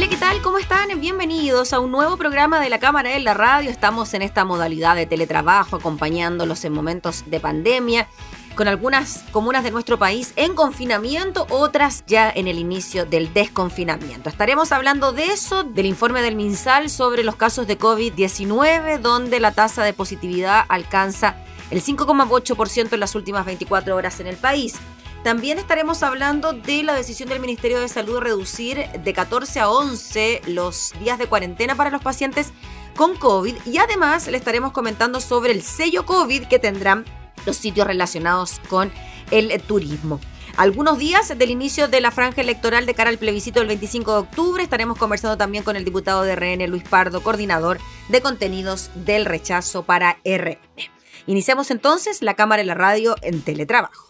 Hola, ¿qué tal? ¿Cómo están? Bienvenidos a un nuevo programa de la Cámara en la Radio. Estamos en esta modalidad de teletrabajo, acompañándolos en momentos de pandemia, con algunas comunas de nuestro país en confinamiento, otras ya en el inicio del desconfinamiento. Estaremos hablando de eso, del informe del MinSal sobre los casos de COVID-19, donde la tasa de positividad alcanza el 5,8% en las últimas 24 horas en el país. También estaremos hablando de la decisión del Ministerio de Salud de reducir de 14 a 11 los días de cuarentena para los pacientes con COVID y además le estaremos comentando sobre el sello COVID que tendrán los sitios relacionados con el turismo. Algunos días del inicio de la franja electoral de cara al plebiscito del 25 de octubre estaremos conversando también con el diputado de RN, Luis Pardo, coordinador de contenidos del rechazo para RN. Iniciamos entonces la cámara y la radio en teletrabajo.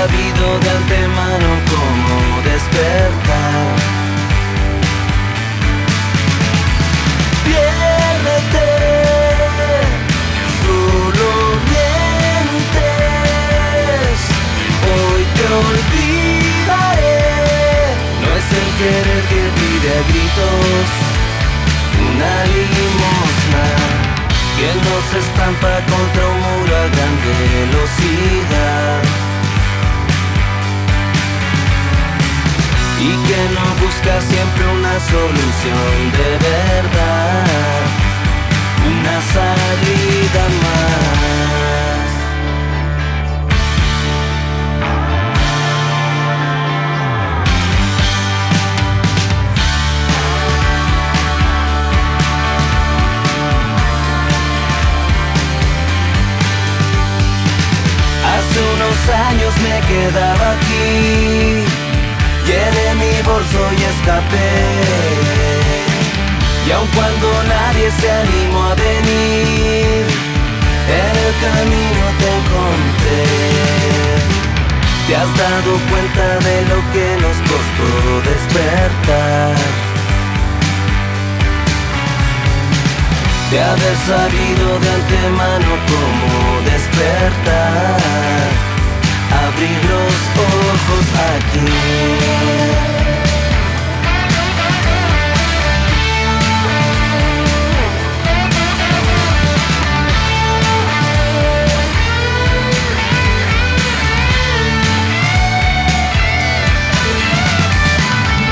sabido de antemano cómo despertar. Piérdete, solo mientes, hoy te olvidaré. No es el querer que pide a gritos una limosna que nos estampa contra un muro a gran velocidad. y que no busca siempre una solución de verdad, una salida más. Hace unos años me quedaba aquí Llené mi bolso y escapé. Y aun cuando nadie se animó a venir, en el camino te encontré. ¿Te has dado cuenta de lo que nos costó despertar? De haber sabido de antemano cómo despertar abrir los ojos aquí.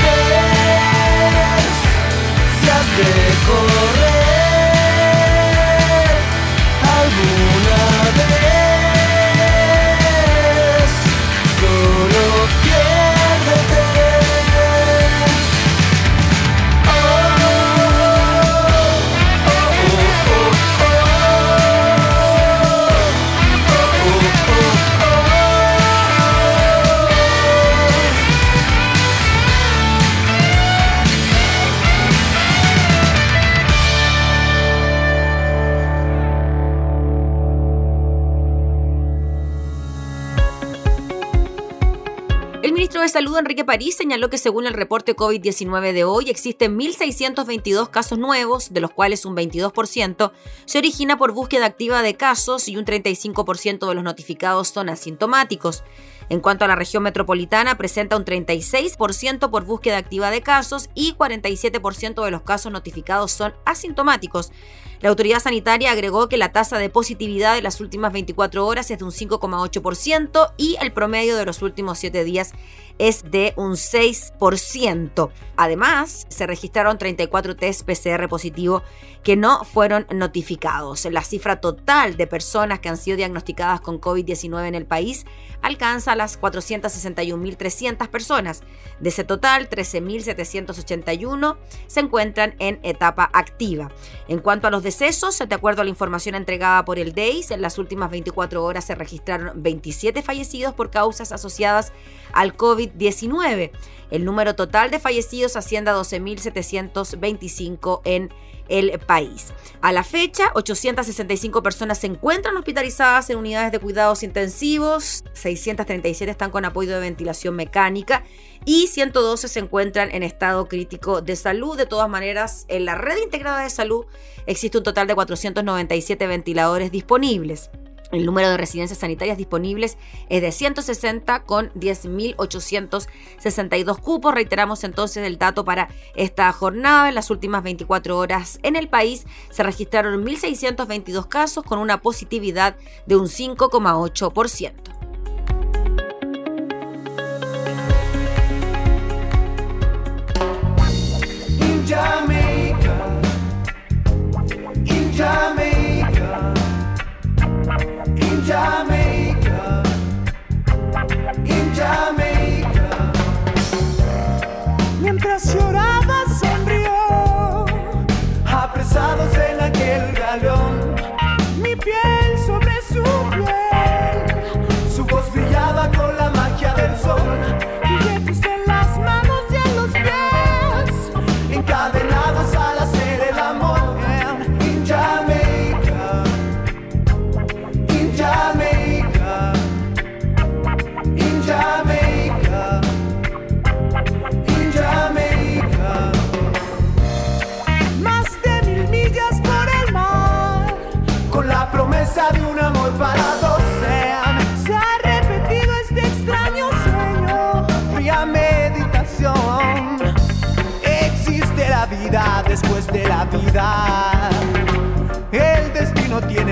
¿Ves? Si Salud, Enrique París, señaló que según el reporte COVID-19 de hoy, existen 1.622 casos nuevos, de los cuales un 22% se origina por búsqueda activa de casos y un 35% de los notificados son asintomáticos. En cuanto a la región metropolitana, presenta un 36% por búsqueda activa de casos y 47% de los casos notificados son asintomáticos. La autoridad sanitaria agregó que la tasa de positividad de las últimas 24 horas es de un 5,8% y el promedio de los últimos 7 días es de un 6%. Además, se registraron 34 test PCR positivo que no fueron notificados. La cifra total de personas que han sido diagnosticadas con COVID-19 en el país alcanza las 461.300 personas. De ese total, 13.781 se encuentran en etapa activa. En cuanto a los decesos, de acuerdo a la información entregada por el DEIS, en las últimas 24 horas se registraron 27 fallecidos por causas asociadas al COVID-19. El número total de fallecidos asciende a 12.725 en el país. A la fecha, 865 personas se encuentran hospitalizadas en unidades de cuidados intensivos, 637 están con apoyo de ventilación mecánica y 112 se encuentran en estado crítico de salud. De todas maneras, en la red integrada de salud existe un total de 497 ventiladores disponibles. El número de residencias sanitarias disponibles es de 160 con 10.862 cupos. Reiteramos entonces el dato para esta jornada. En las últimas 24 horas en el país se registraron 1.622 casos con una positividad de un 5,8%.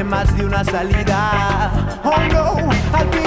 Más de una salida. Oh no, I'll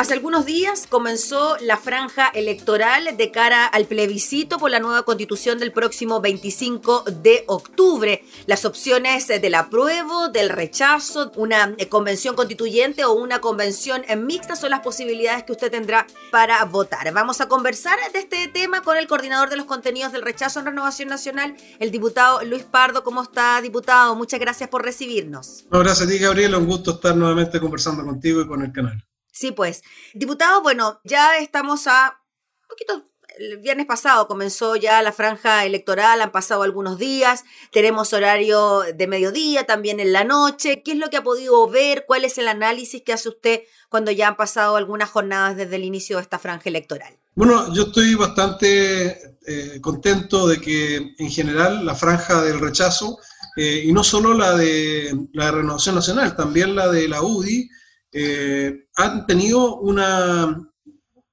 Hace algunos días comenzó la franja electoral de cara al plebiscito por la nueva constitución del próximo 25 de octubre. Las opciones del apruebo, del rechazo, una convención constituyente o una convención mixta son las posibilidades que usted tendrá para votar. Vamos a conversar de este tema con el coordinador de los contenidos del rechazo en Renovación Nacional, el diputado Luis Pardo. ¿Cómo está, diputado? Muchas gracias por recibirnos. gracias a ti, Gabriel. Un gusto estar nuevamente conversando contigo y con el canal. Sí, pues. Diputado, bueno, ya estamos a un poquito el viernes pasado comenzó ya la franja electoral, han pasado algunos días, tenemos horario de mediodía, también en la noche. ¿Qué es lo que ha podido ver? ¿Cuál es el análisis que hace usted cuando ya han pasado algunas jornadas desde el inicio de esta franja electoral? Bueno, yo estoy bastante eh, contento de que en general la franja del rechazo, eh, y no solo la de la Renovación Nacional, también la de la UDI, eh, han tenido una,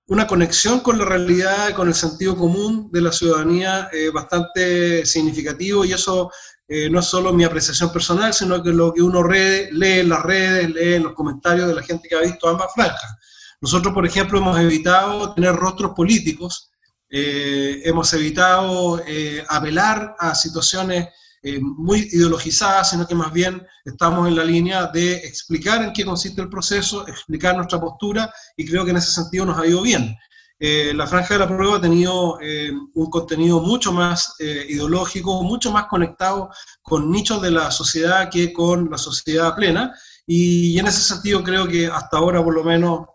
una conexión con la realidad, con el sentido común de la ciudadanía eh, bastante significativo y eso eh, no es solo mi apreciación personal, sino que lo que uno lee en las redes, lee en los comentarios de la gente que ha visto ambas franjas. Nosotros, por ejemplo, hemos evitado tener rostros políticos, hemos evitado apelar a situaciones eh, muy ideologizada, sino que más bien estamos en la línea de explicar en qué consiste el proceso, explicar nuestra postura y creo que en ese sentido nos ha ido bien. Eh, la franja de la prueba ha tenido eh, un contenido mucho más ideológico, mucho más conectado con nichos de la sociedad que con la sociedad plena y en ese sentido creo que hasta ahora por lo menos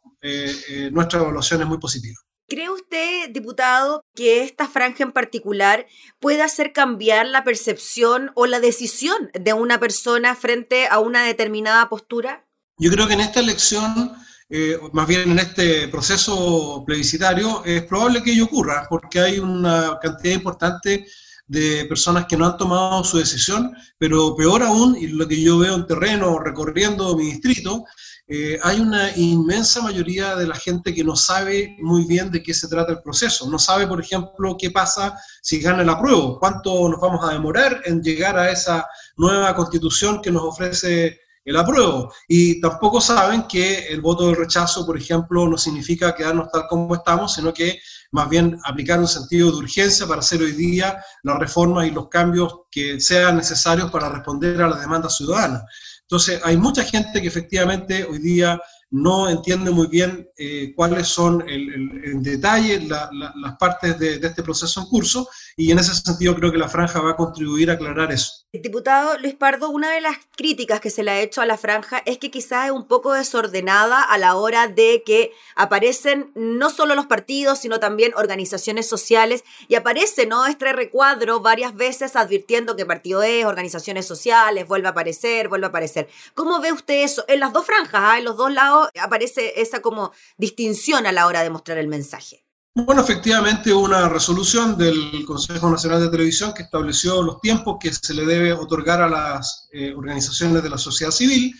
nuestra evaluación es muy positiva. ¿Cree usted, diputado, que esta franja en particular puede hacer cambiar la percepción o la decisión de una persona frente a una determinada postura? Yo creo que en esta elección, eh, más bien en este proceso plebiscitario, es probable que ello ocurra, porque hay una cantidad importante de personas que no han tomado su decisión, pero peor aún, y lo que yo veo en terreno recorriendo mi distrito, eh, hay una inmensa mayoría de la gente que no sabe muy bien de qué se trata el proceso. No sabe, por ejemplo, qué pasa si gana el apruebo, cuánto nos vamos a demorar en llegar a esa nueva constitución que nos ofrece el apruebo. Y tampoco saben que el voto del rechazo, por ejemplo, no significa quedarnos tal como estamos, sino que más bien aplicar un sentido de urgencia para hacer hoy día las reformas y los cambios que sean necesarios para responder a las demandas ciudadanas. Entonces, hay mucha gente que efectivamente hoy día no entiende muy bien eh, cuáles son en detalle las partes de, este proceso en curso y en ese sentido creo que la franja va a contribuir a aclarar eso. Diputado Luis Pardo, una de las críticas que se le ha hecho a la franja es que quizás es un poco desordenada a la hora de que aparecen no solo los partidos, sino también organizaciones sociales y aparece ¿no? este recuadro varias veces advirtiendo que partido es, organizaciones sociales, vuelve a aparecer, vuelve a aparecer. ¿Cómo ve usted eso? En las dos franjas, ¿ah? en los dos lados aparece esa como distinción a la hora de mostrar el mensaje. Bueno, efectivamente una resolución del Consejo Nacional de Televisión que estableció los tiempos que se le debe otorgar a las eh, organizaciones de la sociedad civil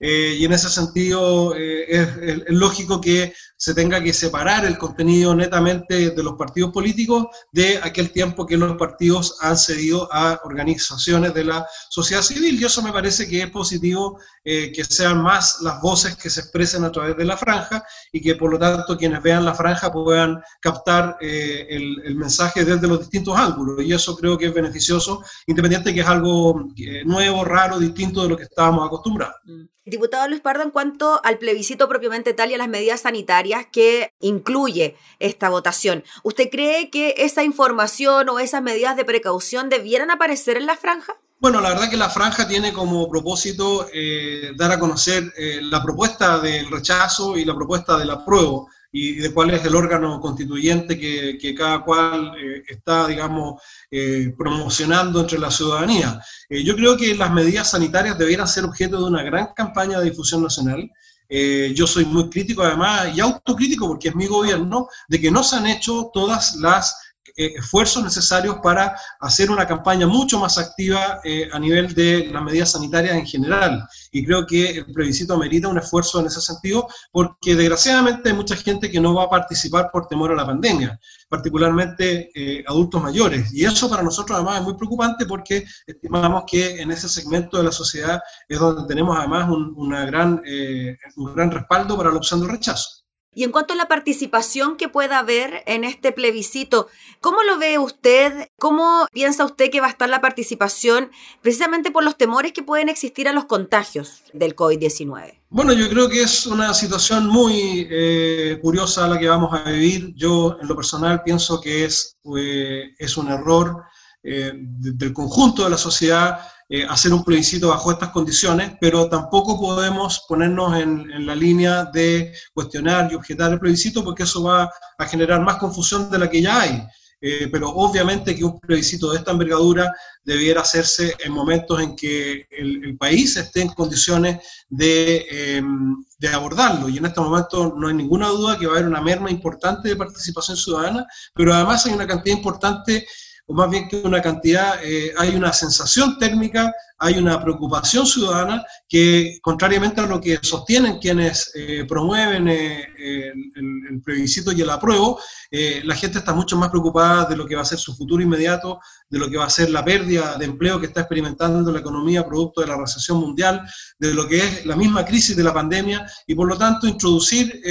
eh, y en ese sentido eh, es, lógico que se tenga que separar el contenido netamente de los partidos políticos de aquel tiempo que los partidos han cedido a organizaciones de la sociedad civil. Y eso me parece que es positivo eh, que sean más las voces que se expresen a través de la franja y que por lo tanto quienes vean la franja puedan captar el, mensaje desde los distintos ángulos. Y eso creo que es beneficioso, independiente que es algo nuevo, raro, distinto de lo que estábamos acostumbrados. Diputado Luis Pardo, en cuanto al plebiscito propiamente tal y a las medidas sanitarias que incluye esta votación, ¿usted cree que esa información o esas medidas de precaución debieran aparecer en la franja? Bueno, la verdad que la franja tiene como propósito eh, dar a conocer eh, la propuesta del rechazo y la propuesta del apruebo y de cuál es el órgano constituyente que, cada cual eh, está, digamos, eh, promocionando entre la ciudadanía. Eh, yo creo que las medidas sanitarias debieran ser objeto de una gran campaña de difusión nacional. yo soy muy crítico además y autocrítico porque es mi gobierno de que no se han hecho todas las esfuerzos necesarios para hacer una campaña mucho más activa a nivel de las medidas sanitarias en general. Y creo que el plebiscito amerita un esfuerzo en ese sentido, porque desgraciadamente hay mucha gente que no va a participar por temor a la pandemia, particularmente adultos mayores. Y eso para nosotros además es muy preocupante porque estimamos que en ese segmento de la sociedad es donde tenemos además un, una gran, un gran respaldo para la opción del rechazo. Y en cuanto a la participación que pueda haber en este plebiscito, ¿cómo lo ve usted? ¿Cómo piensa usted que va a estar la participación precisamente por los temores que pueden existir a los contagios del COVID-19? Bueno, yo creo que es una situación muy eh, curiosa la que vamos a vivir. Yo en lo personal pienso que es, eh, es un error eh, del conjunto de la sociedad eh, hacer un plebiscito bajo estas condiciones, pero tampoco podemos ponernos en, la línea de cuestionar y objetar el plebiscito porque eso va a generar más confusión de la que ya hay. Eh, pero obviamente que un plebiscito de esta envergadura debiera hacerse en momentos en que el, país esté en condiciones de, em, de, abordarlo. Y en este momento no hay ninguna duda que va a haber una merma importante de participación ciudadana, pero además hay una cantidad importante o más bien que una cantidad, eh, hay una sensación térmica, hay una preocupación ciudadana que, contrariamente a lo que sostienen quienes eh, promueven eh, el, el, plebiscito y el apruebo, la gente está mucho más preocupada de lo que va a ser su futuro inmediato, de lo que va a ser la pérdida de empleo que está experimentando la economía producto de la recesión mundial, de lo que es la misma crisis de la pandemia, y por lo tanto introducir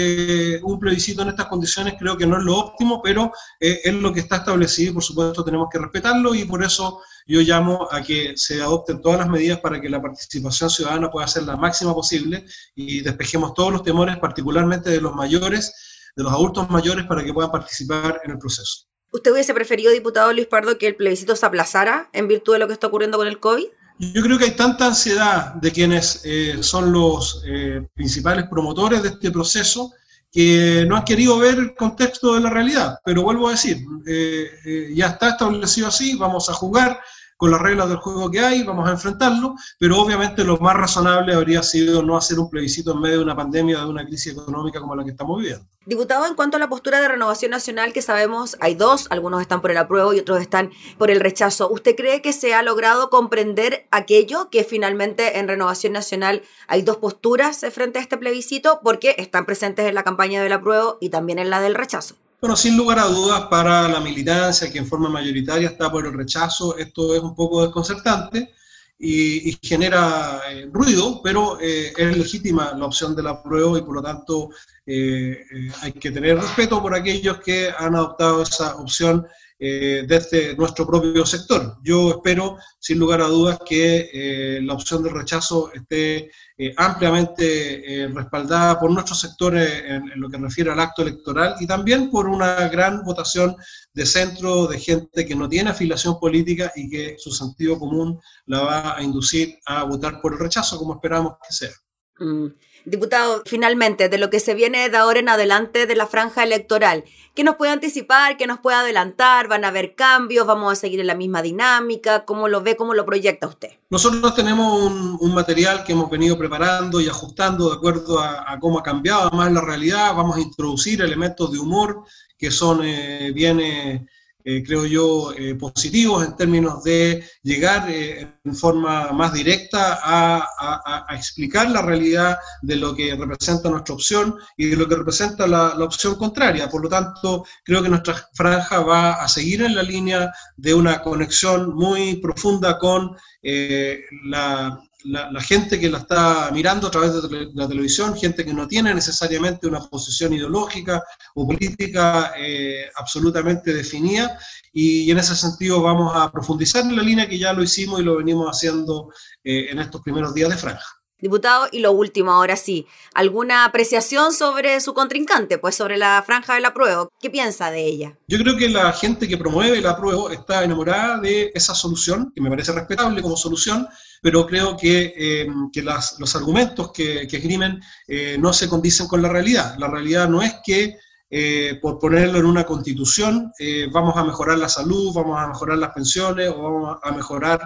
un plebiscito en estas condiciones creo que no es lo óptimo, pero es lo que está establecido y por supuesto tenemos que respetarlo y por eso yo llamo a que se adopten todas las medidas para que la participación ciudadana pueda ser la máxima posible y despejemos todos los temores, particularmente de los mayores, de los adultos mayores, para que puedan participar en el proceso. ¿Usted hubiese preferido, diputado Luis Pardo, que el plebiscito se aplazara en virtud de lo que está ocurriendo con el COVID? Yo creo que hay tanta ansiedad de quienes eh, son los eh, principales promotores de este proceso que no han querido ver el contexto de la realidad. Pero vuelvo a decir, eh, eh, ya está establecido así, vamos a jugar con las reglas del juego que hay, vamos a enfrentarlo, pero obviamente lo más razonable habría sido no hacer un plebiscito en medio de una pandemia, de una crisis económica como la que estamos viviendo. Diputado, en cuanto a la postura de Renovación Nacional, que sabemos hay dos, algunos están por el apruebo y otros están por el rechazo, ¿usted cree que se ha logrado comprender aquello que finalmente en Renovación Nacional hay dos posturas frente a este plebiscito porque están presentes en la campaña del apruebo y también en la del rechazo? Bueno, sin lugar a dudas, para la militancia, que en forma mayoritaria está por el rechazo, esto es un poco desconcertante y, genera eh, ruido, pero eh, es legítima la opción del apruebo y por lo tanto eh, hay que tener respeto por aquellos que han adoptado esa opción desde nuestro propio sector. Yo espero, sin lugar a dudas, que la opción del rechazo esté eh, ampliamente eh, respaldada por nuestros sectores en, lo que refiere al acto electoral y también por una gran votación de centro de gente que no tiene afiliación política y que su sentido común la va a inducir a votar por el rechazo, como esperamos que sea. Mm. Diputado, finalmente, de lo que se viene de ahora en adelante de la franja electoral, ¿qué nos puede anticipar? ¿Qué nos puede adelantar? ¿Van a haber cambios? ¿Vamos a seguir en la misma dinámica? ¿Cómo lo ve? ¿Cómo lo proyecta usted? Nosotros tenemos un, material que hemos venido preparando y ajustando de acuerdo a, cómo ha cambiado más la realidad. Vamos a introducir elementos de humor que son eh, bien... Eh, eh, creo yo, eh, positivos en términos de llegar eh, en forma más directa a, explicar la realidad de lo que representa nuestra opción y de lo que representa la, la, opción contraria. Por lo tanto, creo que nuestra franja va a seguir en la línea de una conexión muy profunda con la, la, gente que la está mirando a través de la televisión, gente que no tiene necesariamente una posición ideológica o política eh, absolutamente definida, y, en ese sentido vamos a profundizar en la línea que ya lo hicimos y lo venimos haciendo eh, en estos primeros días de franja. Diputado, y lo último, ahora sí, ¿alguna apreciación sobre su contrincante, pues sobre la franja del apruebo? ¿Qué piensa de ella? Yo creo que la gente que promueve el apruebo está enamorada de esa solución, que me parece respetable como solución, pero creo que, eh, que los argumentos que, que esgrimen eh, no se condicen con la realidad. La realidad no es que eh, por ponerlo en una constitución, vamos a mejorar la salud, vamos a mejorar las pensiones o vamos a mejorar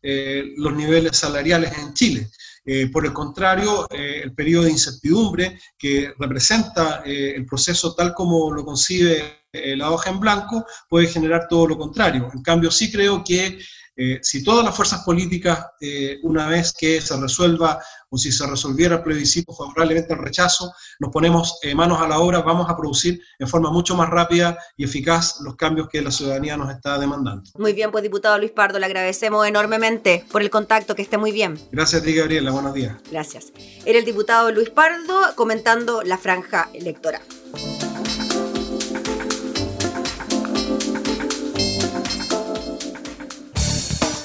los niveles salariales en Chile. Eh, por el contrario, eh, el periodo de incertidumbre que representa eh, el proceso tal como lo concibe la hoja en blanco puede generar todo lo contrario. En cambio, sí creo que si todas las fuerzas políticas, una vez que se resuelva o si se resolviera el plebiscito favorablemente al rechazo, nos ponemos eh, manos a la obra, vamos a producir en forma mucho más rápida y eficaz los cambios que la ciudadanía nos está demandando. Muy bien, pues diputado Luis Pardo, le agradecemos enormemente por el contacto, que esté muy bien. Gracias a ti, Gabriela, buenos días. Gracias. Era el diputado Luis Pardo comentando la franja electoral.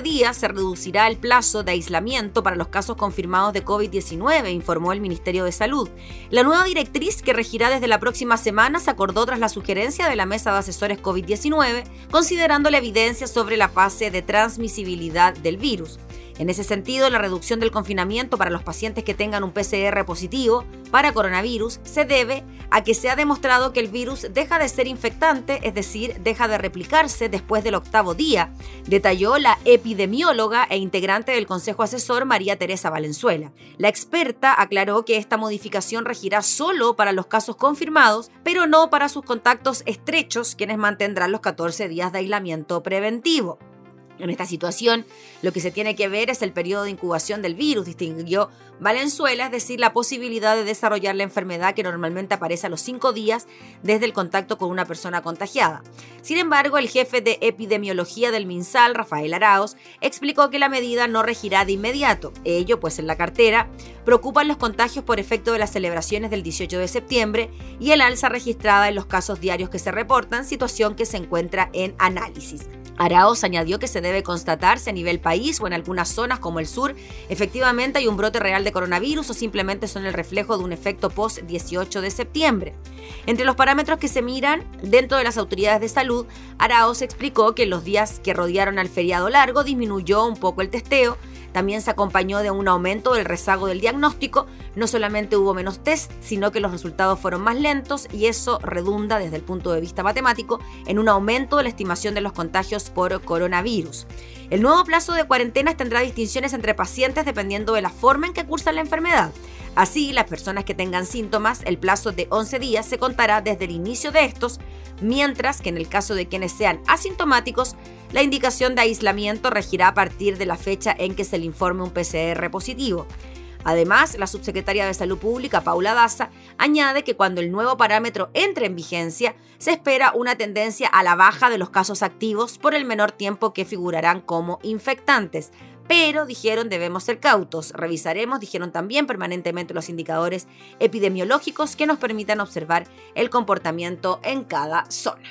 Días se reducirá el plazo de aislamiento para los casos confirmados de COVID-19, informó el Ministerio de Salud. La nueva directriz que regirá desde la próxima semana se acordó tras la sugerencia de la Mesa de Asesores COVID-19, considerando la evidencia sobre la fase de transmisibilidad del virus. En ese sentido, la reducción del confinamiento para los pacientes que tengan un PCR positivo para coronavirus se debe a que se ha demostrado que el virus deja de ser infectante, es decir, deja de replicarse después del octavo día, detalló la epidemióloga e integrante del Consejo Asesor María Teresa Valenzuela. La experta aclaró que esta modificación regirá solo para los casos confirmados, pero no para sus contactos estrechos, quienes mantendrán los 14 días de aislamiento preventivo. En esta situación, lo que se tiene que ver es el periodo de incubación del virus, distinguió Valenzuela, es decir, la posibilidad de desarrollar la enfermedad que normalmente aparece a los cinco días desde el contacto con una persona contagiada. Sin embargo, el jefe de epidemiología del MinSal, Rafael Arauz, explicó que la medida no regirá de inmediato. Ello, pues en la cartera, preocupan los contagios por efecto de las celebraciones del 18 de septiembre y el alza registrada en los casos diarios que se reportan, situación que se encuentra en análisis. Araoz añadió que se debe constatarse a nivel país o en algunas zonas como el sur, efectivamente hay un brote real de coronavirus o simplemente son el reflejo de un efecto post-18 de septiembre. Entre los parámetros que se miran dentro de las autoridades de salud, Araoz explicó que en los días que rodearon al feriado largo disminuyó un poco el testeo, también se acompañó de un aumento del rezago del diagnóstico. No solamente hubo menos test, sino que los resultados fueron más lentos y eso redunda desde el punto de vista matemático en un aumento de la estimación de los contagios por coronavirus. El nuevo plazo de cuarentenas tendrá distinciones entre pacientes dependiendo de la forma en que cursan la enfermedad. Así, las personas que tengan síntomas, el plazo de 11 días se contará desde el inicio de estos, mientras que en el caso de quienes sean asintomáticos, la indicación de aislamiento regirá a partir de la fecha en que se le informe un PCR positivo. Además, la subsecretaria de Salud Pública, Paula Daza, añade que cuando el nuevo parámetro entre en vigencia, se espera una tendencia a la baja de los casos activos por el menor tiempo que figurarán como infectantes. Pero, dijeron, debemos ser cautos. Revisaremos, dijeron también, permanentemente los indicadores epidemiológicos que nos permitan observar el comportamiento en cada zona.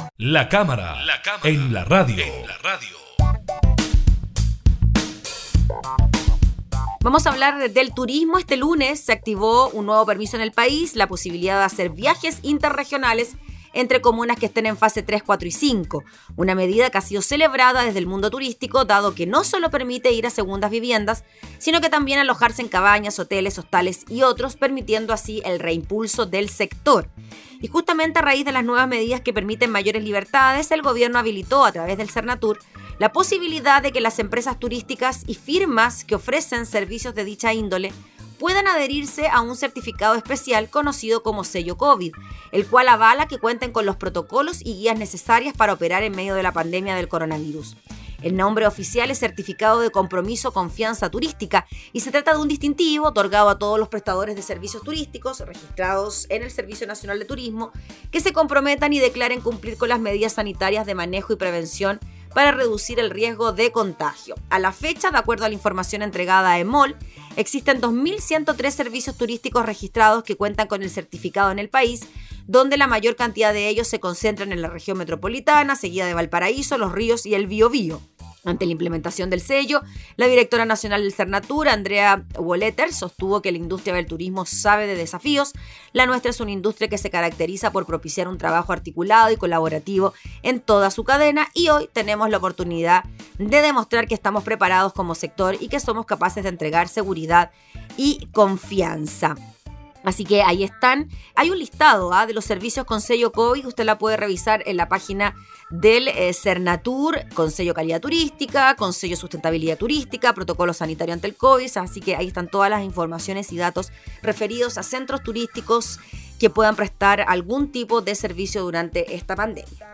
la cámara, en la radio. Vamos a hablar del turismo. Este lunes se activó un nuevo permiso en el país, la posibilidad de hacer viajes interregionales entre comunas que estén en fase 3, 4 y 5, una medida que ha sido celebrada desde el mundo turístico, dado que no solo permite ir a segundas viviendas, sino que también alojarse en cabañas, hoteles, hostales y otros, permitiendo así el reimpulso del sector. Y justamente a raíz de las nuevas medidas que permiten mayores libertades, el gobierno habilitó a través del Cernatur la posibilidad de que las empresas turísticas y firmas que ofrecen servicios de dicha índole puedan adherirse a un certificado especial conocido como sello COVID, el cual avala que cuenten con los protocolos y guías necesarias para operar en medio de la pandemia del coronavirus. El nombre oficial es Certificado de Compromiso Confianza Turística y se trata de un distintivo otorgado a todos los prestadores de servicios turísticos registrados en el Servicio Nacional de Turismo que se comprometan y declaren cumplir con las medidas sanitarias de manejo y prevención para reducir el riesgo de contagio. A la fecha, de acuerdo a la información entregada a EMOL, existen 2.103 servicios turísticos registrados que cuentan con el certificado en el país, donde la mayor cantidad de ellos se concentran en la región metropolitana, seguida de Valparaíso, Los Ríos y el Biobío. Ante la implementación del sello, la directora nacional del Cernatur, Andrea Wolleter, sostuvo que la industria del turismo sabe de desafíos. La nuestra es una industria que se caracteriza por propiciar un trabajo articulado y colaborativo en toda su cadena y hoy tenemos la oportunidad de demostrar que estamos preparados como sector y que somos capaces de entregar seguridad y confianza. Así que ahí están. Hay un listado ¿ah? de los servicios con sello COVID. Usted la puede revisar en la página del eh, Cernatur, con sello calidad turística, con sello sustentabilidad turística, protocolo sanitario ante el COVID. Así que ahí están todas las informaciones y datos referidos a centros turísticos que puedan prestar algún tipo de servicio durante esta pandemia.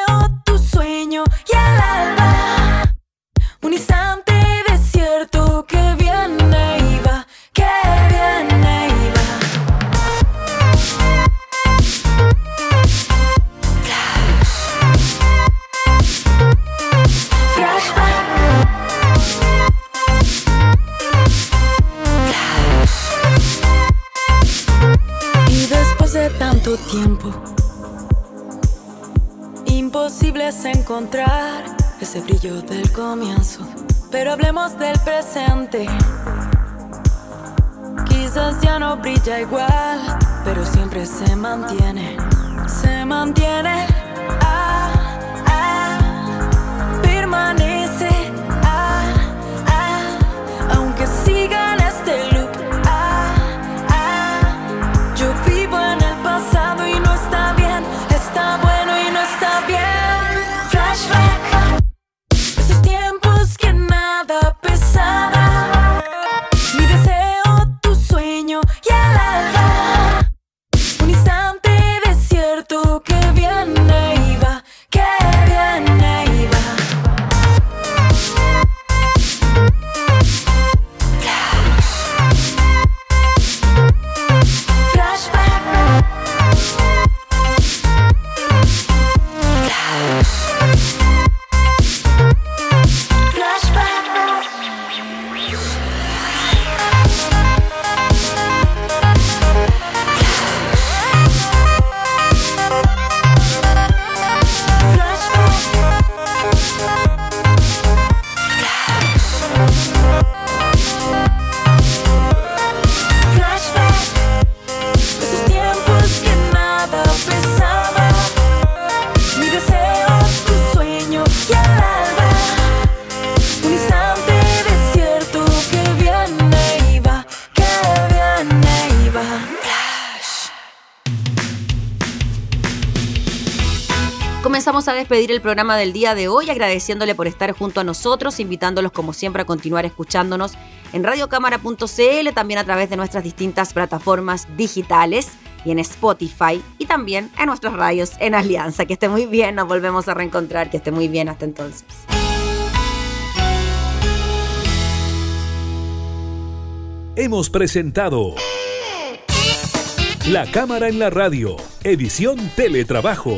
mantiene. Comenzamos a despedir el programa del día de hoy agradeciéndole por estar junto a nosotros, invitándolos como siempre a continuar escuchándonos en radiocámara.cl, también a través de nuestras distintas plataformas digitales y en Spotify y también en nuestros radios en Alianza. Que esté muy bien, nos volvemos a reencontrar, que esté muy bien hasta entonces. Hemos presentado La Cámara en la Radio, edición Teletrabajo.